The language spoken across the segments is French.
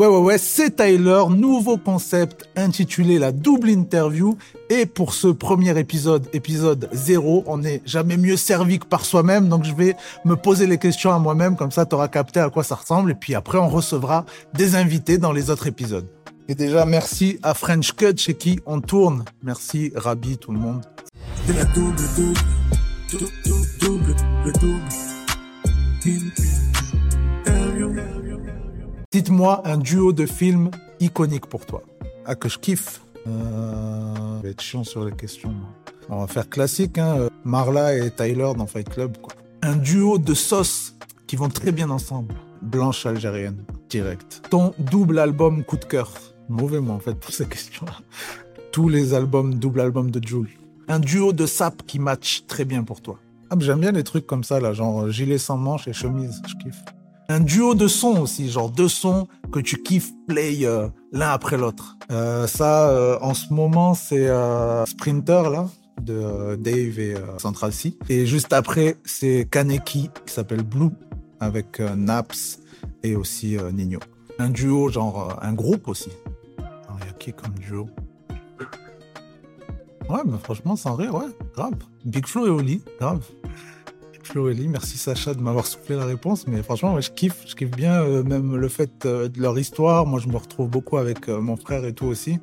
Ouais, ouais, ouais, c'est Tyler, nouveau concept intitulé la double interview. Et pour ce premier épisode, épisode 0, on n'est jamais mieux servi que par soi-même. Donc je vais me poser les questions à moi-même, comme ça tu auras capté à quoi ça ressemble. Et puis après, on recevra des invités dans les autres épisodes. Et déjà, merci à French Cut chez qui on tourne. Merci Rabi, tout le monde. Dites-moi un duo de films iconique pour toi. Ah, que je kiffe. Euh, je vais être chiant sur les questions. On va faire classique, hein. Marla et Tyler dans Fight Club. Quoi. Un duo de sauces qui vont très bien ensemble. Blanche algérienne, direct. Ton double album coup de cœur. Mauvais moi en fait pour ces questions-là. Tous les albums, double album de Jules. Un duo de sap qui match très bien pour toi. Ah, j'aime bien les trucs comme ça là, genre gilet sans manches et chemise, je kiffe. Un duo de sons aussi, genre deux sons que tu kiffes play euh, l'un après l'autre. Euh, ça, euh, en ce moment, c'est Sprinter là de Dave et Central C. Et juste après, c'est Kaneki qui s'appelle Blue avec Naps et aussi Nino. Un duo, genre un groupe aussi. Il y a qui comme duo? Ouais, mais franchement, sans rire, ouais, grave. Big Flo et Oli, grave. Flo merci Sacha de m'avoir soufflé la réponse, mais franchement, je kiffe, je kiffe bien euh, même le fait euh, de leur histoire. Moi, je me retrouve beaucoup avec euh, mon frère et tout aussi,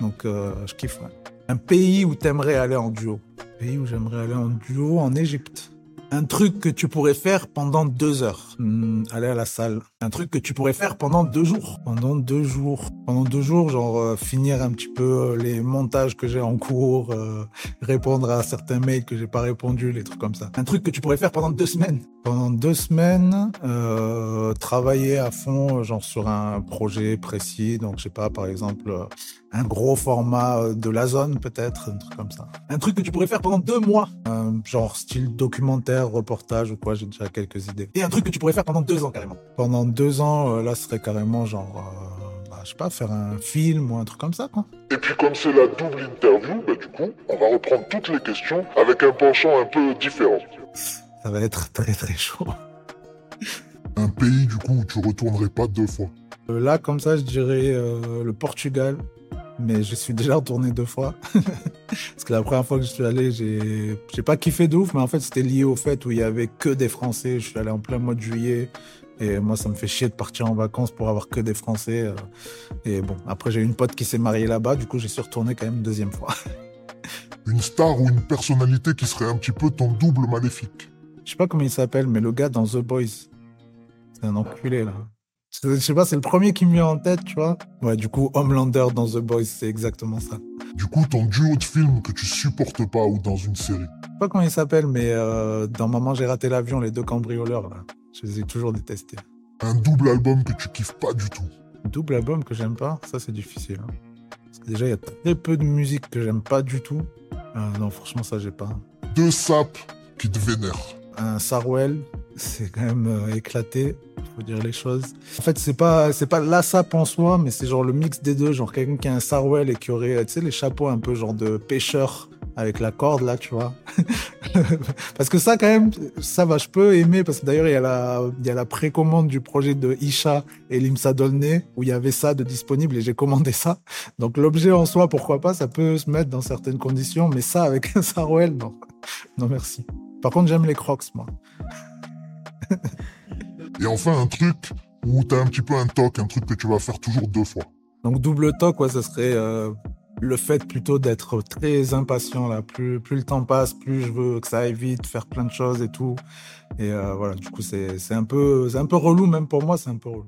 donc je kiffe. Un pays où t'aimerais aller en duo. Un pays où j'aimerais aller en duo, en Égypte. Un truc que tu pourrais faire pendant deux heures. Hmm, aller à la salle. Un truc que tu pourrais faire pendant deux jours. Pendant deux jours. Pendant deux jours, genre euh, finir un petit peu euh, les montages que j'ai en cours, euh, répondre à certains mails que j'ai pas répondu, les trucs comme ça. Un truc que tu pourrais faire pendant deux semaines. Pendant deux semaines, euh, travailler à fond, genre sur un projet précis. Donc, je sais pas, par exemple, un gros format de la zone, peut-être, un truc comme ça. Un truc que tu pourrais faire pendant deux mois. Genre style documentaire, reportage ou quoi, j'ai déjà quelques idées. Et un truc que tu pourrais faire pendant deux ans, carrément. Pendant deux ans, euh, là, ce serait carrément genre, euh, bah, je sais pas, faire un film ou un truc comme ça, quoi. Et puis comme c'est la double interview, bah du coup, on va reprendre toutes les questions avec un penchant un peu différent. Ça va être très très chaud. Un pays du coup où tu retournerais pas deux fois. Euh, Là, comme ça, je dirais euh, le Portugal. Mais je suis déjà retourné deux fois. Parce que la première fois que je suis allé, j'ai j'ai pas kiffé de ouf, mais en fait, c'était lié au fait où il y avait que des Français. Je suis allé en plein mois de juillet. Et moi, ça me fait chier de partir en vacances pour avoir que des Français. euh. Et bon, après, j'ai une pote qui s'est mariée là-bas. Du coup, j'y suis retourné quand même une deuxième fois. Une star ou une personnalité qui serait un petit peu ton double maléfique. Je sais pas comment il s'appelle, mais le gars dans The Boys. C'est un enculé, là. Je sais pas, c'est le premier qui me vient en tête, tu vois. Ouais, du coup, Homelander dans The Boys, c'est exactement ça. Du coup, ton duo de films que tu supportes pas ou dans une série. Je sais pas comment il s'appelle, mais euh, dans Maman, j'ai raté l'avion, les deux cambrioleurs, là. Je les ai toujours détestés. Un double album que tu kiffes pas du tout. Double album que j'aime pas, ça c'est difficile. hein. Parce que déjà, il y a très peu de musique que j'aime pas du tout. Euh, non, franchement, ça j'ai pas. Deux sapes qui te vénèrent. Un Sarwell, c'est quand même euh, éclaté, faut dire les choses. En fait, c'est pas c'est pas la sape en soi, mais c'est genre le mix des deux, genre quelqu'un qui a un Sarwell et qui aurait, tu sais, les chapeaux un peu genre de pêcheur avec la corde là, tu vois. parce que ça quand même, ça va, je peux aimer parce que d'ailleurs il y a la il y a la précommande du projet de Isha et Limsa Dolné où il y avait ça de disponible et j'ai commandé ça. Donc l'objet en soi, pourquoi pas, ça peut se mettre dans certaines conditions, mais ça avec un Sarwell, non, non merci. Par contre, j'aime les Crocs, moi. Et enfin, un truc où t'as un petit peu un toc, un truc que tu vas faire toujours deux fois. Donc double toc, ouais, ça serait euh, le fait plutôt d'être très impatient là. Plus, plus le temps passe, plus je veux que ça aille vite, faire plein de choses et tout. Et euh, voilà, du coup, c'est c'est un peu, c'est un peu relou même pour moi, c'est un peu relou.